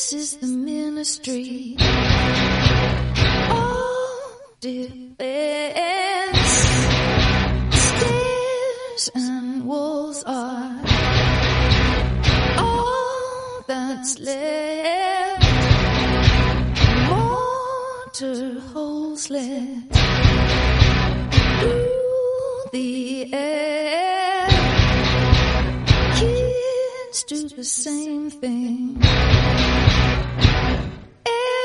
This is the ministry of defense. Stairs and walls are all that's left. Mortar holes through the air. Kids do the same thing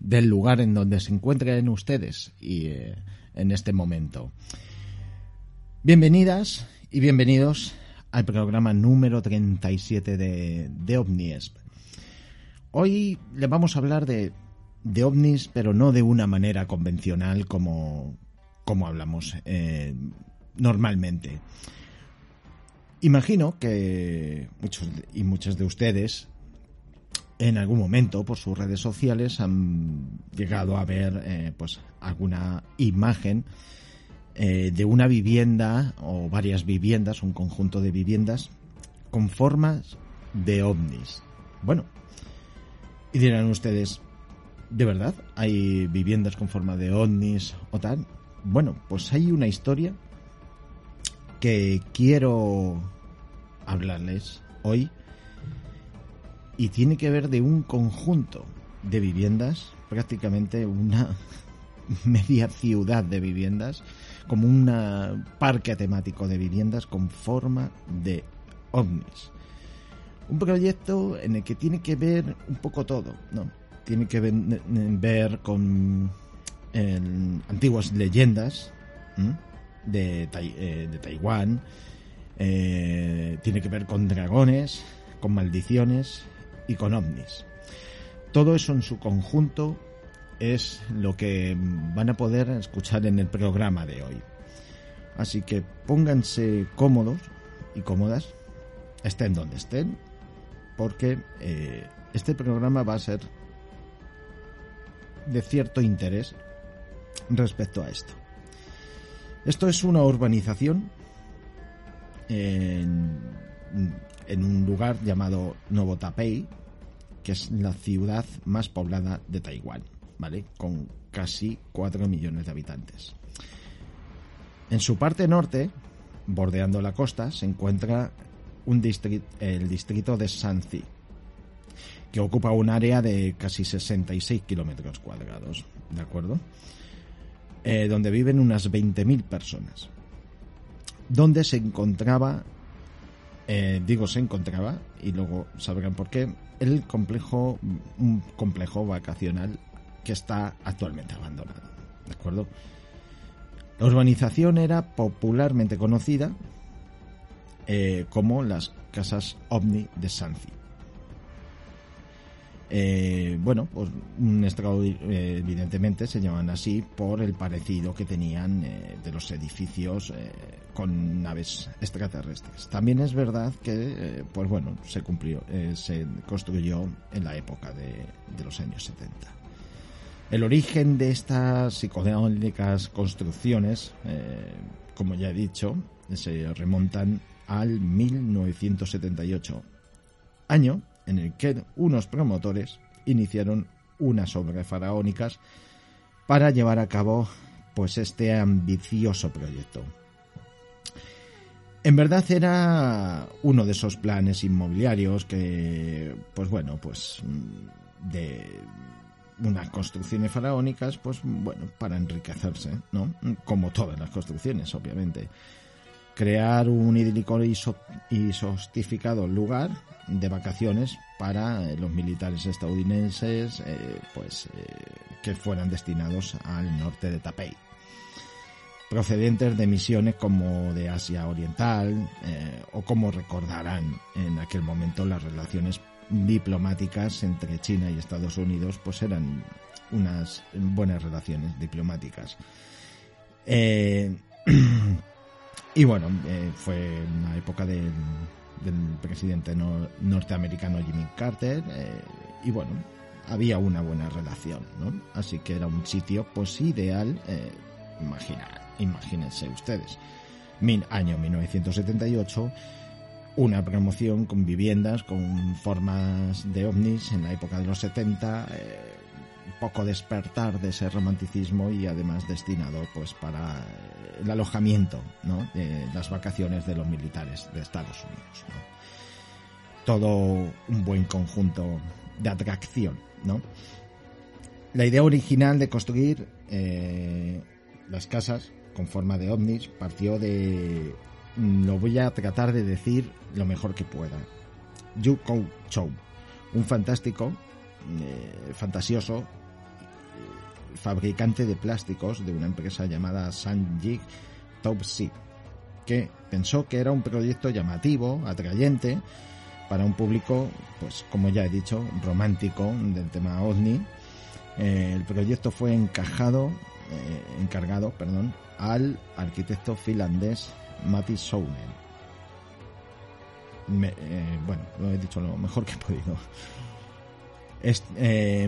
del lugar en donde se encuentren ustedes y eh, en este momento. Bienvenidas y bienvenidos al programa número 37 de, de. Hoy le vamos a hablar de, de ovnis, pero no de una manera convencional como, como hablamos eh, normalmente. Imagino que muchos y muchas de ustedes en algún momento por sus redes sociales han llegado a ver eh, pues alguna imagen eh, de una vivienda o varias viviendas, un conjunto de viviendas con formas de ovnis. Bueno, y dirán ustedes, ¿de verdad hay viviendas con forma de ovnis o tal? Bueno, pues hay una historia que quiero hablarles hoy y tiene que ver de un conjunto de viviendas, prácticamente una media ciudad de viviendas, como un parque temático de viviendas con forma de ovnis. Un proyecto en el que tiene que ver un poco todo, ¿no? Tiene que ver, ver con antiguas leyendas de, eh, de, Taiwán, eh, tiene que ver con dragones, con maldiciones y con ovnis. Todo eso en su conjunto es lo que van a poder escuchar en el programa de hoy. Así que pónganse cómodos y cómodas, estén donde estén, porque eh, este programa va a ser de cierto interés respecto a esto. Esto es una urbanización en, en un lugar llamado Novotapei, que es la ciudad más poblada de Taiwán, ¿vale? Con casi 4 millones de habitantes. En su parte norte, bordeando la costa, se encuentra un el distrito de Sanzi, que ocupa un área de casi 66 kilómetros cuadrados, ¿de acuerdo? Eh, donde viven unas 20.000 personas. Donde se encontraba, eh, digo se encontraba, y luego sabrán por qué, el complejo, un complejo vacacional que está actualmente abandonado, ¿de acuerdo? La urbanización era popularmente conocida eh, como las casas ovni de Sanzi. Eh, bueno, pues un eh, evidentemente se llaman así por el parecido que tenían eh, de los edificios con naves extraterrestres. También es verdad que, pues bueno, se cumplió, se construyó en la época de, los años 70. El origen de estas psicodélicas construcciones, como ya he dicho, se remontan al 1978, año en el que unos promotores iniciaron unas obras faraónicas para llevar a cabo pues este ambicioso proyecto. En verdad era uno de esos planes inmobiliarios que, pues bueno, pues de unas construcciones faraónicas, pues bueno, para enriquecerse, ¿no? Como todas las construcciones, obviamente. Crear un idílico y, so- y sostificado lugar de vacaciones para eh, los militares estadounidenses, eh, pues eh, que fueran destinados al norte de Tapey procedentes de misiones como de Asia Oriental eh, o como recordarán en aquel momento las relaciones diplomáticas entre China y Estados Unidos pues eran unas buenas relaciones diplomáticas y bueno eh, fue una época del, presidente nor- norteamericano Jimmy Carter eh, y bueno había una buena relación ¿no? así que era un sitio pues ideal eh, imagínense ustedes Min, año 1978 una promoción con viviendas con formas de ovnis en la época de los 70 eh, poco despertar de ese romanticismo y además destinado pues para el alojamiento ¿no? de las vacaciones de los militares de Estados Unidos todo un buen conjunto de atracción ¿no? la idea original de construir eh, las casas con forma de ovnis partió de mm, lo voy a tratar de decir lo mejor que pueda Yu Kou Chou un fantástico eh, fantasioso fabricante de plásticos de una empresa llamada Sanjig Topsy que pensó que era un proyecto llamativo, atrayente para un público, pues como ya he dicho, romántico del tema ovni. Eh, el proyecto fue encajado, eh, encargado, perdón, al arquitecto finlandés Matti Sounen. Eh, bueno, lo he dicho lo mejor que he podido. Est- eh,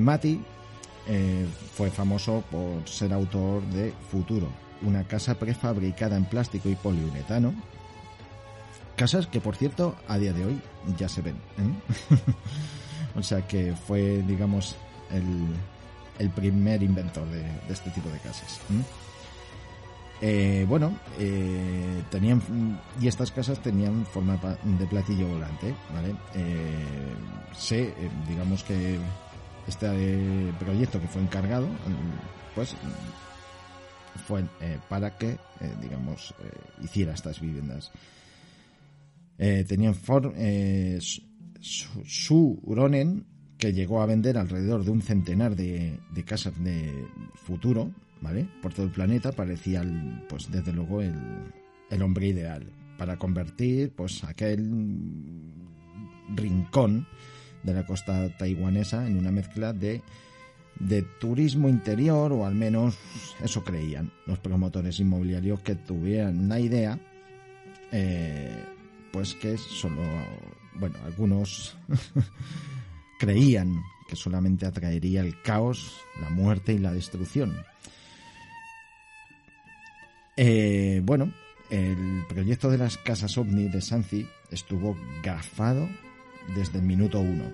eh, fue famoso por ser autor de Futuro, una casa prefabricada en plástico y poliuretano. Casas que, por cierto, a día de hoy ya se ven. ¿eh? o sea que fue, digamos, el, primer inventor de, este tipo de casas. ¿eh? Bueno, tenían y estas casas tenían forma de platillo volante, ¿vale? Eh, digamos que este eh, proyecto que fue encargado, mm, pues fue eh, para que, eh, digamos, hiciera estas viviendas. Tenían for, su, su- su Ronen, que llegó a vender alrededor de un centenar de, de casas de futuro, ¿vale? Por todo el planeta, parecía, el, pues desde luego, el, el hombre ideal para convertir, pues, aquel rincón de la costa taiwanesa en una mezcla de, de turismo interior, o al menos eso creían los promotores inmobiliarios que tuvieran la idea, eh, pues que solo, bueno, algunos creían que solamente atraería el caos, la muerte y la destrucción. Eh, bueno, el proyecto de las casas ovni de Sanzi estuvo gafado desde el minuto uno.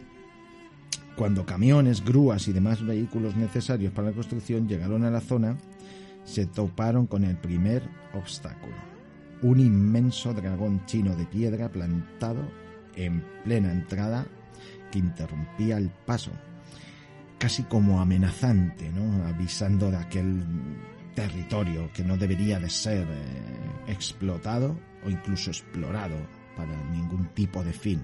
Cuando camiones, grúas y demás vehículos necesarios para la construcción llegaron a la zona, se toparon con el primer obstáculo. Un inmenso dragón chino de piedra plantado en plena entrada que interrumpía el paso, casi como amenazante, ¿no? avisando de aquel territorio que no debería de ser eh, explotado o incluso explorado para ningún tipo de fin.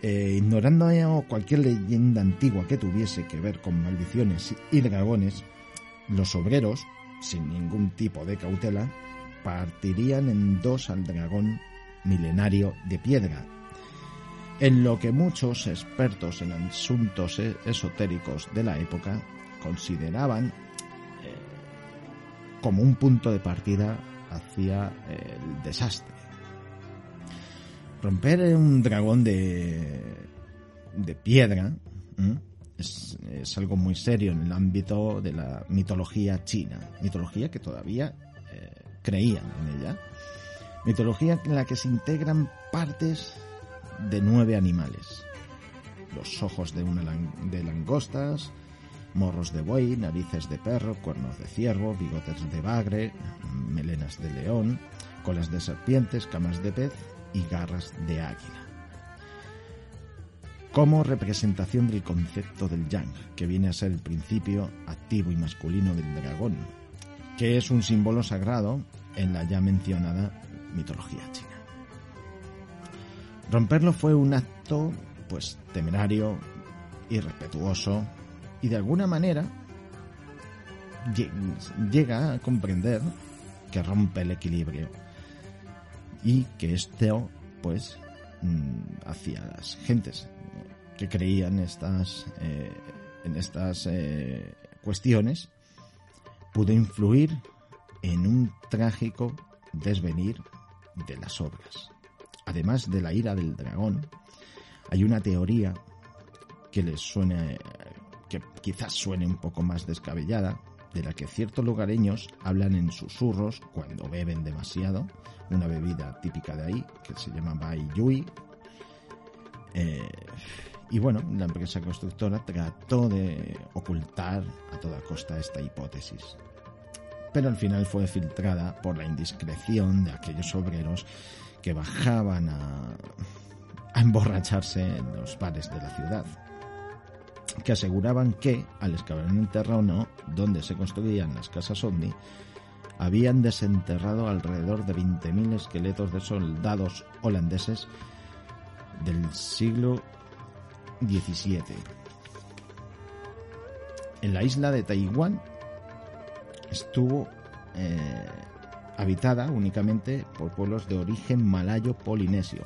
Eh, ignorando cualquier leyenda antigua que tuviese que ver con maldiciones y dragones, los obreros, sin ningún tipo de cautela, partirían en dos al dragón milenario de piedra, en lo que muchos expertos en asuntos e- esotéricos de la época consideraban eh, como un punto de partida hacia el desastre. Romper un dragón de, de piedra es, es algo muy serio en el ámbito de la mitología china, mitología que todavía eh, creían en ella, mitología en la que se integran partes de nueve animales, los ojos de, una lang- de langostas, morros de buey, narices de perro, cuernos de ciervo, bigotes de bagre, melenas de león, colas de serpientes, camas de pez y garras de águila. Como representación del concepto del yang, que viene a ser el principio activo y masculino del dragón, que es un símbolo sagrado en la ya mencionada mitología china. Romperlo fue un acto, pues, temerario, irrespetuoso y de alguna manera llega a comprender que rompe el equilibrio y que esto, pues, mm, hacia las gentes que creían estas, eh, en estas eh, cuestiones, pudo influir en un trágico desvenir de las obras. Además de la ira del dragón, hay una teoría que les suene, que quizás suene un poco más descabellada, de la que ciertos lugareños hablan en susurros cuando beben demasiado, una bebida típica de ahí que se llama Bai Yui. Eh, y bueno, la empresa constructora trató de ocultar a toda costa esta hipótesis. Pero al final fue filtrada por la indiscreción de aquellos obreros que bajaban a, a emborracharse en los bares de la ciudad que aseguraban que, al excavar en el terreno donde se construían las casas ovni, habían desenterrado alrededor de 20.000 esqueletos de soldados holandeses del siglo XVII. En la isla de Taiwán estuvo eh, habitada únicamente por pueblos de origen malayo-polinesio,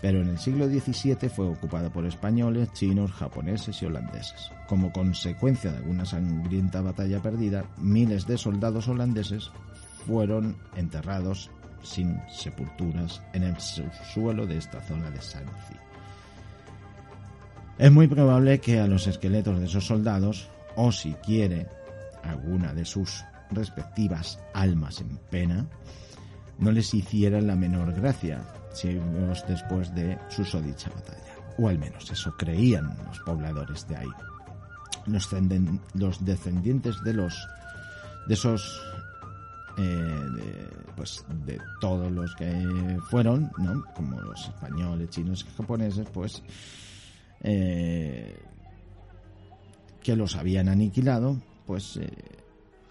pero en el siglo XVII fue ocupada por españoles, chinos, japoneses y holandeses. Como consecuencia de alguna sangrienta batalla perdida, miles de soldados holandeses fueron enterrados sin sepulturas en el subsuelo de esta zona de Sanzi. Es muy probable que a los esqueletos de esos soldados, o si quiere, alguna de sus respectivas almas en pena, no les hiciera la menor gracia, siglos después de su sodicha batalla. O al menos eso creían los pobladores de ahí. Los, descendientes de los de esos eh, pues de todos los que fueron, ¿no? como los españoles, chinos y japoneses, pues eh, que los habían aniquilado, pues eh,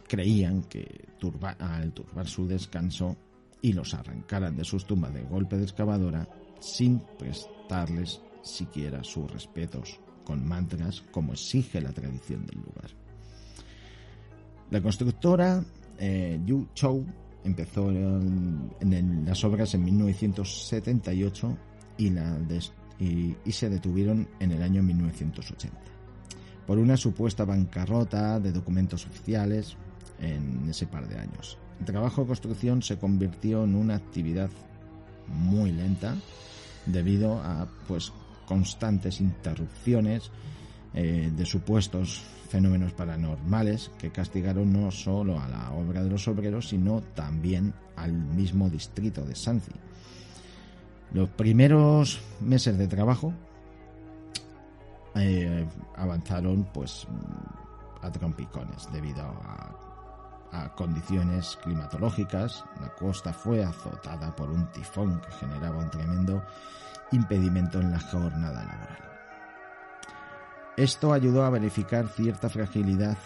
creían que al turbar su descanso y los arrancaran de sus tumbas de golpe de excavadora sin prestarles siquiera sus respetos con mantras como exige la tradición del lugar. La constructora eh, Yu Chou empezó en, las obras en 1978 y, y se detuvieron en el año 1980 por una supuesta bancarrota de documentos oficiales en ese par de años. El trabajo de construcción se convirtió en una actividad muy lenta debido a pues constantes interrupciones eh, de supuestos fenómenos paranormales que castigaron no solo a la obra de los obreros sino también al mismo distrito de Sanzi. Los primeros meses de trabajo eh, avanzaron pues a trompicones debido a condiciones climatológicas, la costa fue azotada por un tifón que generaba un tremendo impedimento en la jornada laboral. Esto ayudó a verificar cierta fragilidad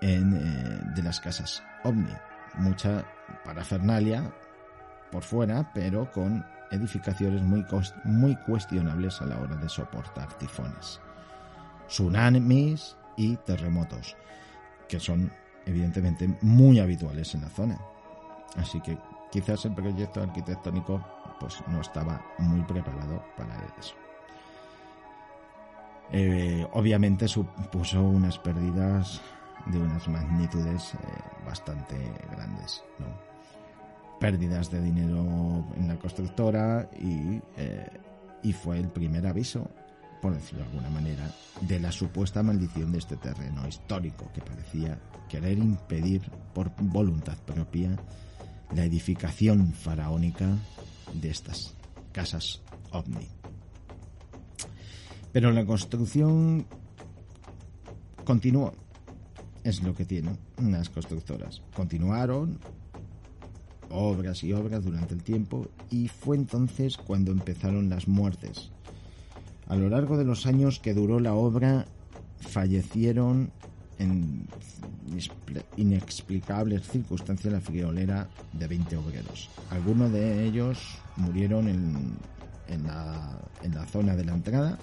eh, de las casas ovni, mucha parafernalia por fuera, pero con edificaciones muy, muy cuestionables a la hora de soportar tifones, tsunamis y terremotos, que son evidentemente muy habituales en la zona. Así que quizás el proyecto arquitectónico pues no estaba muy preparado para eso. Eh, obviamente supuso unas pérdidas de unas magnitudes eh, bastante grandes, pérdidas de dinero en la constructora y, eh, y fue el primer aviso por decirlo de alguna manera, de la supuesta maldición de este terreno histórico que parecía querer impedir por voluntad propia la edificación faraónica de estas casas ovni. Pero la construcción continuó, es lo que tienen las constructoras. Continuaron obras y obras durante el tiempo y fue entonces cuando empezaron las muertes. A lo largo de los años que duró la obra fallecieron en inexplicables circunstancias la friolera de 20 obreros. Algunos de ellos murieron en, en, la, en la zona de la entrada,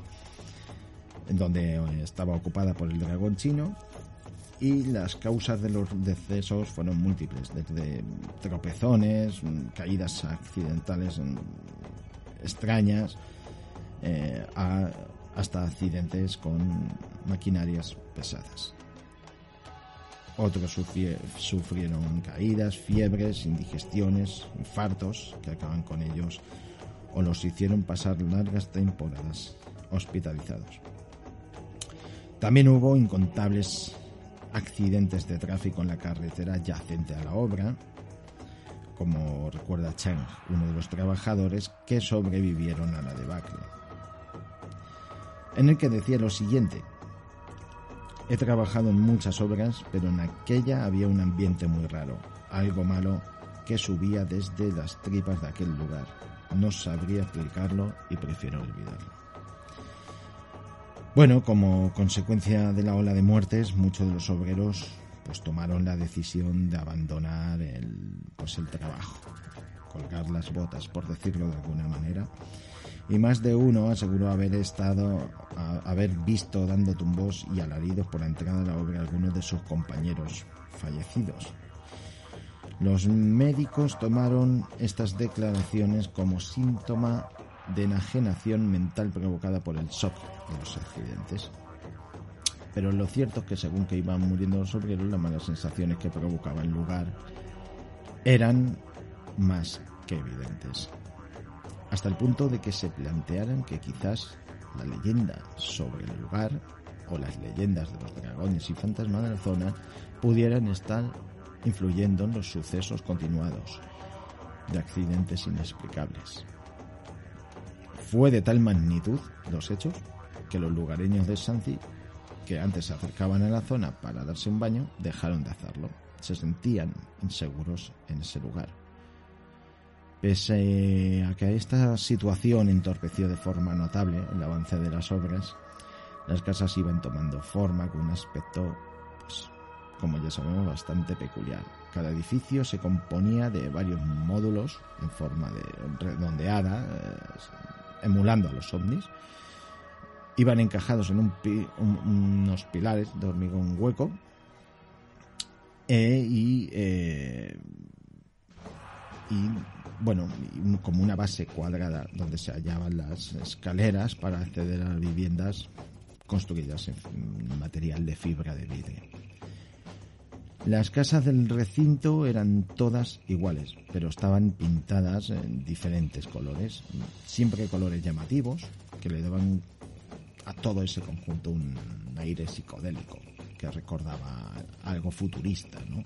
en donde estaba ocupada por el dragón chino, y las causas de los decesos fueron múltiples, desde tropezones, caídas accidentales extrañas, eh, hasta accidentes con maquinarias pesadas. Otros sufrieron caídas, fiebres, indigestiones, infartos que acaban con ellos o los hicieron pasar largas temporadas hospitalizados. También hubo incontables accidentes de tráfico en la carretera yacente a la obra, como recuerda Chang, uno de los trabajadores que sobrevivieron a la debacle, en el que decía lo siguiente, he trabajado en muchas obras, pero en aquella había un ambiente muy raro, algo malo que subía desde las tripas de aquel lugar. No sabría explicarlo y prefiero olvidarlo. Bueno, como consecuencia de la ola de muertes, muchos de los obreros pues tomaron la decisión de abandonar el, pues el trabajo, colgar las botas, por decirlo de alguna manera. Y más de uno aseguró haber estado, haber visto dando tumbos y alaridos por la entrada de la obra algunos de sus compañeros fallecidos. Los médicos tomaron estas declaraciones como síntoma de enajenación mental provocada por el shock de los accidentes. Pero lo cierto es que según que iban muriendo los obreros, las malas sensaciones que provocaba el lugar eran más que evidentes. Hasta el punto de que se plantearan que quizás la leyenda sobre el lugar o las leyendas de los dragones y fantasmas de la zona pudieran estar influyendo en los sucesos continuados de accidentes inexplicables. Fue de tal magnitud los hechos que los lugareños de Santi, que antes se acercaban a la zona para darse un baño, dejaron de hacerlo. Se sentían inseguros en ese lugar. Pese a que esta situación entorpeció de forma notable el avance de las obras, las casas iban tomando forma con un aspecto, pues, como ya sabemos, bastante peculiar. Cada edificio se componía de varios módulos en forma de redondeada, eh, emulando a los ovnis. Iban encajados en un unos pilares de hormigón hueco eh, y, eh, y, bueno, como una base cuadrada donde se hallaban las escaleras para acceder a las viviendas construidas en material de fibra de vidrio. Las casas del recinto eran todas iguales, pero estaban pintadas en diferentes colores, siempre colores llamativos, que le daban a todo ese conjunto un aire psicodélico, que recordaba algo futurista, ¿no?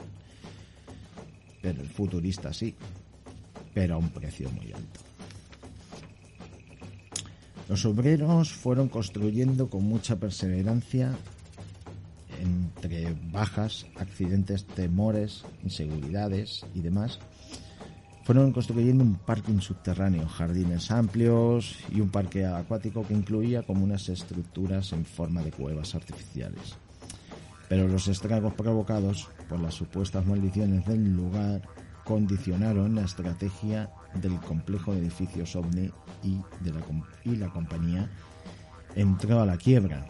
Pero el futurista sí, pero a un precio muy alto. Los obreros fueron construyendo con mucha perseverancia entre bajas, accidentes, temores, inseguridades y demás, fueron construyendo un parking subterráneo, jardines amplios y un parque acuático que incluía como unas estructuras en forma de cuevas artificiales. Pero los estragos provocados por las supuestas maldiciones del lugar condicionaron la estrategia del complejo de edificios OVNI y, de la, y la compañía entró a la quiebra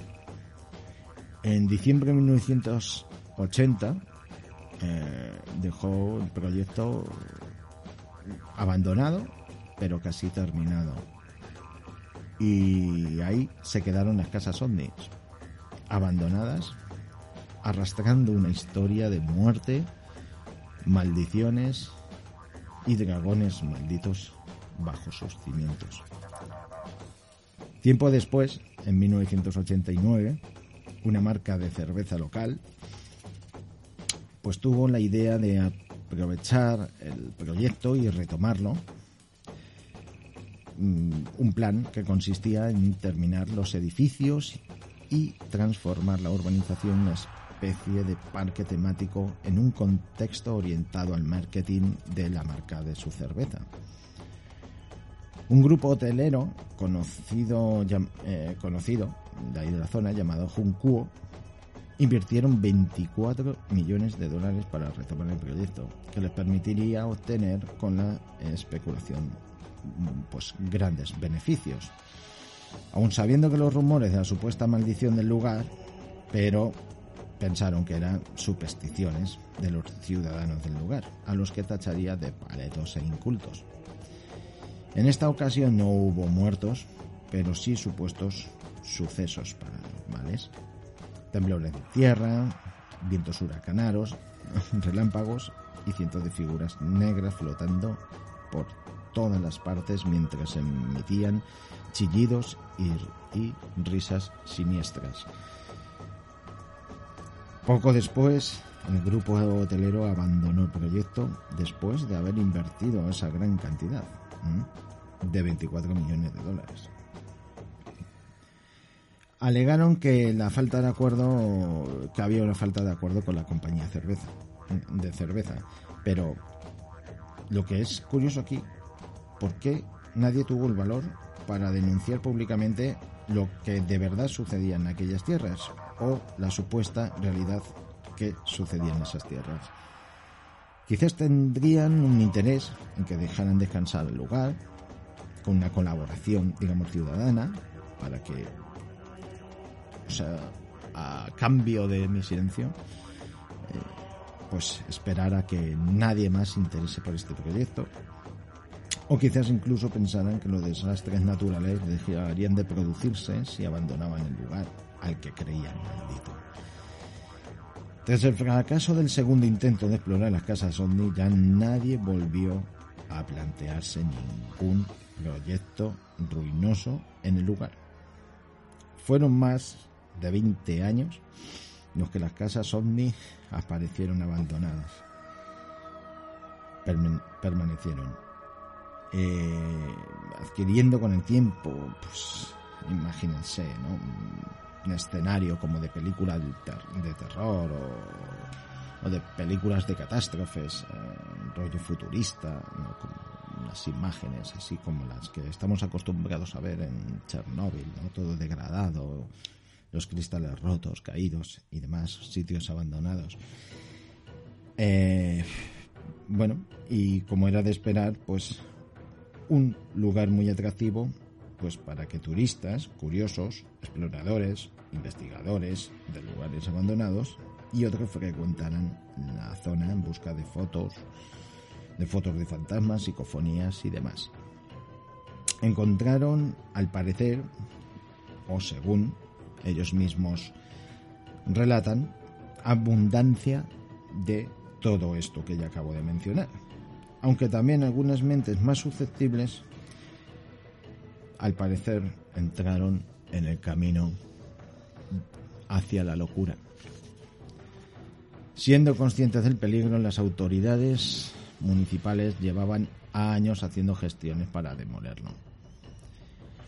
en diciembre de 1980 eh, dejó el proyecto abandonado, pero casi terminado. Y ahí se quedaron las casas ovnis, abandonadas, arrastrando una historia de muerte, maldiciones y dragones malditos bajo sus cimientos. Tiempo después, en 1989, una marca de cerveza local, pues tuvo la idea de aprovechar el proyecto y retomarlo. Mm, un plan que consistía en terminar los edificios y transformar la urbanización especie de parque temático en un contexto orientado al marketing de la marca de su cerveza. Un grupo hotelero conocido, eh, conocido de ahí de la zona llamado Junkuo invirtieron 24 millones de dólares para retomar el proyecto, que les permitiría obtener con la especulación mm, pues grandes beneficios. Aun sabiendo que los rumores de la supuesta maldición del lugar, pero pensaron que eran supersticiones de los ciudadanos del lugar, a los que tacharía de paletos e incultos. En esta ocasión no hubo muertos, pero sí supuestos sucesos paranormales. Temblores de tierra, vientos huracanados, relámpagos y cientos de figuras negras flotando por todas las partes mientras emitían chillidos y risas siniestras. Poco después, el grupo hotelero abandonó el proyecto después de haber invertido esa gran cantidad de 24 millones de dólares. Alegaron que la falta de acuerdo, que había una falta de acuerdo con la compañía cerveza, de cerveza, pero lo que es curioso aquí, ¿por qué nadie tuvo el valor para denunciar públicamente lo que de verdad sucedía en aquellas tierras o la supuesta realidad que sucedía en esas tierras? Quizás tendrían un interés en que dejaran descansar el lugar con una colaboración, digamos, ciudadana para que, o sea, a cambio de mi silencio, eh, pues esperar a que nadie más se interese por este proyecto. O quizás incluso pensaran que los desastres naturales dejarían de producirse si abandonaban el lugar al que creían maldito. Tras el fracaso del segundo intento de explorar las casas ovni, ya nadie volvió a plantearse ningún proyecto ruinoso en el lugar. Fueron más de 20 años los que las casas ovni aparecieron abandonadas. Permanecieron eh, adquiriendo con el tiempo, pues imagínense, ¿no? Un escenario como de película de, ter- de terror o, o de películas de catástrofes, eh, rollo futurista, ¿no? Con unas imágenes así como las que estamos acostumbrados a ver en Chernóbil, ¿no? Todo degradado, los cristales rotos, caídos y demás, sitios abandonados. Eh, bueno, y como era de esperar, pues un lugar muy atractivo pues para que turistas, curiosos, exploradores, investigadores de lugares abandonados y otros frecuentaran la zona en busca de fotos, de fotos de fantasmas, psicofonías y demás. Encontraron, al parecer, o según ellos mismos relatan, abundancia de todo esto que ya acabo de mencionar aunque también algunas mentes más susceptibles, al parecer, entraron en el camino hacia la locura. Siendo conscientes del peligro, las autoridades municipales llevaban años haciendo gestiones para demolerlo.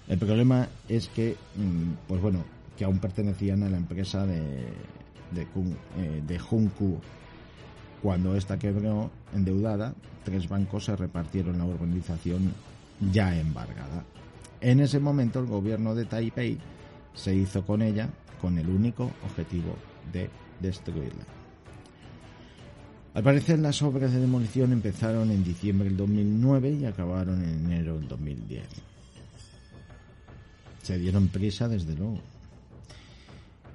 El problema es que, mm, pues bueno, que aún pertenecían a la empresa de, de, eh, de Junku. Cuando esta quebró endeudada, tres bancos se repartieron la urbanización ya embargada. En ese momento el gobierno de Taipei se hizo con ella con el único objetivo de destruirla. Al parecer las obras de demolición empezaron en diciembre del 2009 y acabaron en enero del 2010. Se dieron prisa desde luego.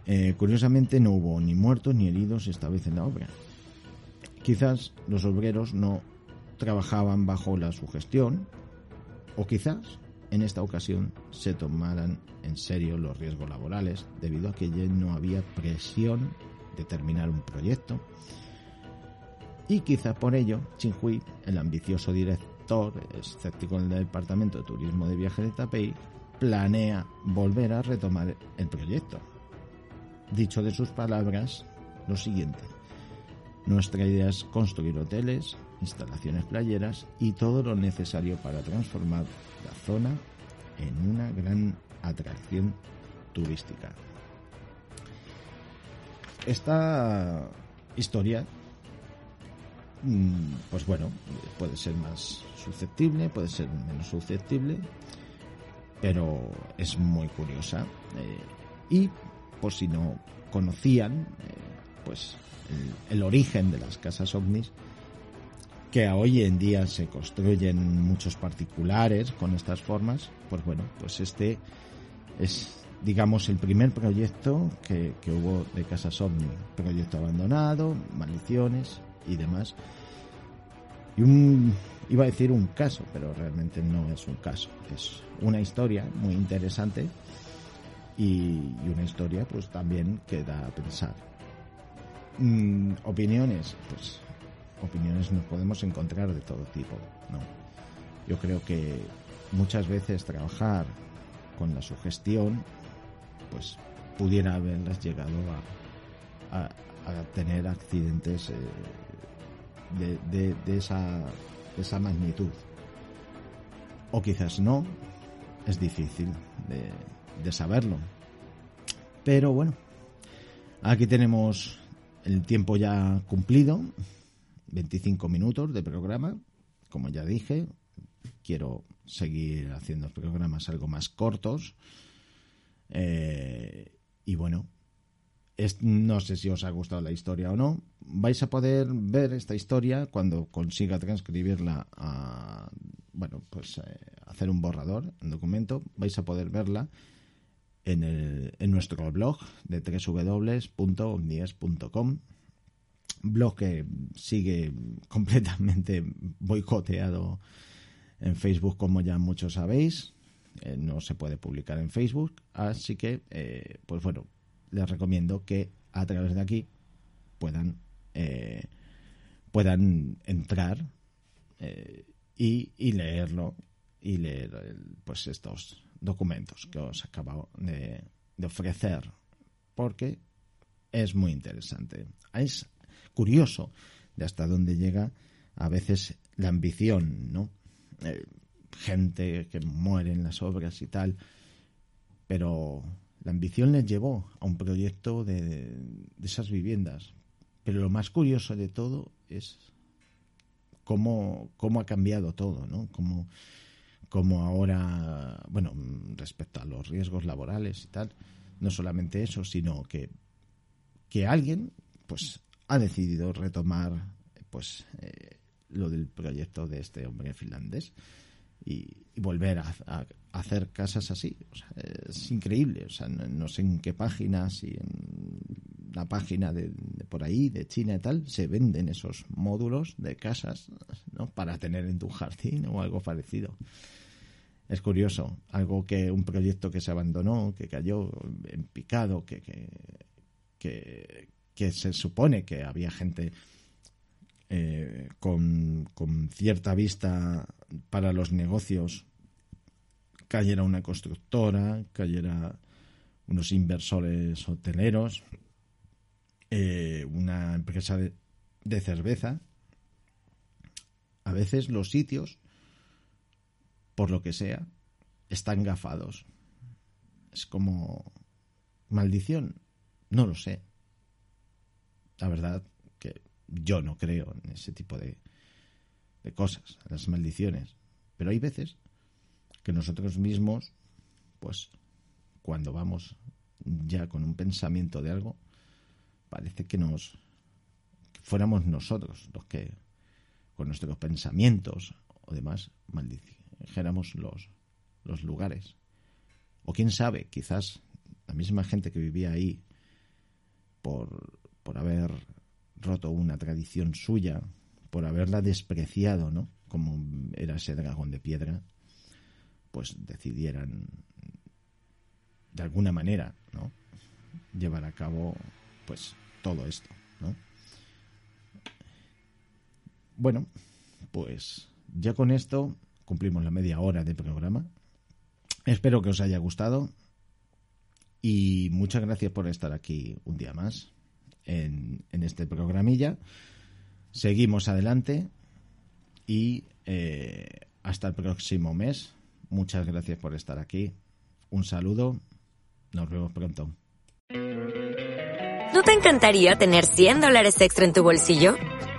Eh, curiosamente no hubo ni muertos ni heridos esta vez en la obra. Quizás los obreros no trabajaban bajo la sugestión o quizás en esta ocasión se tomaran en serio los riesgos laborales debido a que ya no había presión de terminar un proyecto y quizá por ello Chinhui, el ambicioso director escéptico del Departamento de Turismo de Viajes de Taipei, planea volver a retomar el proyecto. Dicho de sus palabras, lo siguiente. Nuestra idea es construir hoteles, instalaciones playeras y todo lo necesario para transformar la zona en una gran atracción turística. esta historia, mm, pues bueno, puede ser más susceptible, puede ser menos susceptible, pero es muy curiosa. Eh, y por si no conocían, eh, pues el, origen de las casas ovnis, que hoy en día se construyen muchos particulares con estas formas, pues bueno, pues este es, digamos, el primer proyecto que, que hubo de Casas OVNI. Proyecto abandonado, maldiciones y demás. Y un, iba a decir un caso, pero realmente no es un caso. Es una historia muy interesante y, y una historia pues también que da a pensar. Mm, opiniones, pues opiniones nos podemos encontrar de todo tipo, ¿no? Yo creo que muchas veces trabajar con la sugestión, pues pudiera haberlas llegado a, tener accidentes eh, de, de, esa, de esa magnitud. O quizás no, es difícil de saberlo. Pero bueno, aquí tenemos el tiempo ya cumplido, 25 minutos de programa, como ya dije, quiero seguir haciendo programas algo más cortos. Eh, y bueno, es, no sé si os ha gustado la historia o no. Vais a poder ver esta historia cuando consiga transcribirla a, bueno, pues eh, hacer un borrador, un documento. Vais a poder verla en, el, en nuestro blog de www.omnies.com blog que sigue completamente boicoteado en Facebook, como ya muchos sabéis. Eh, no se puede publicar en Facebook, así que, eh, pues bueno, les recomiendo que a través de aquí puedan eh, puedan entrar y, y, leerlo y leer pues estos documentos que os acabo de, de ofrecer porque es muy interesante. Es curioso de hasta dónde llega a veces la ambición, ¿no? Eh, gente que muere en las obras y tal, pero la ambición les llevó a un proyecto de, de esas viviendas. Pero lo más curioso de todo es cómo, cómo ha cambiado todo, ¿no? Cómo, cómo ahora, bueno, respecto a los riesgos laborales y tal, no solamente eso, sino que, que alguien, pues, ha decidido retomar, pues, eh, lo del proyecto de este hombre finlandés y, volver a, hacer casas así. Es increíble. O sea, no, no, sé en qué página, si en la página de, por ahí, de China y tal, se venden esos módulos de casas ¿no? para tener en tu jardín o algo parecido. Es curioso, algo que un proyecto que se abandonó, que cayó en picado, que, que, que, se supone que había gente eh, con, con, cierta vista para los negocios, cayera una constructora, cayera unos inversores hoteleros, eh, una empresa de, de, cerveza. A veces los sitios, por lo que sea, están gafados. Es como maldición, no lo sé. La verdad que yo no creo en ese tipo de, de cosas, las maldiciones. Pero hay veces que nosotros mismos, pues, cuando vamos ya con un pensamiento de algo, parece que nos fuéramos nosotros los que, con nuestros pensamientos o demás, maldijéramos los, los lugares. O quién sabe, quizás la misma gente que vivía ahí por, por haber roto una tradición suya, por haberla despreciado, ¿no? Como era ese dragón de piedra, pues decidieran de alguna manera, ¿no? Llevar a cabo, pues, todo esto, ¿no? Bueno, pues ya con esto cumplimos la media hora de programa. Espero que os haya gustado y muchas gracias por estar aquí un día más en, en este programilla. Seguimos adelante y eh, hasta el próximo mes. Muchas gracias por estar aquí. Un saludo. Nos vemos pronto. ¿No te encantaría tener 100 dólares extra en tu bolsillo?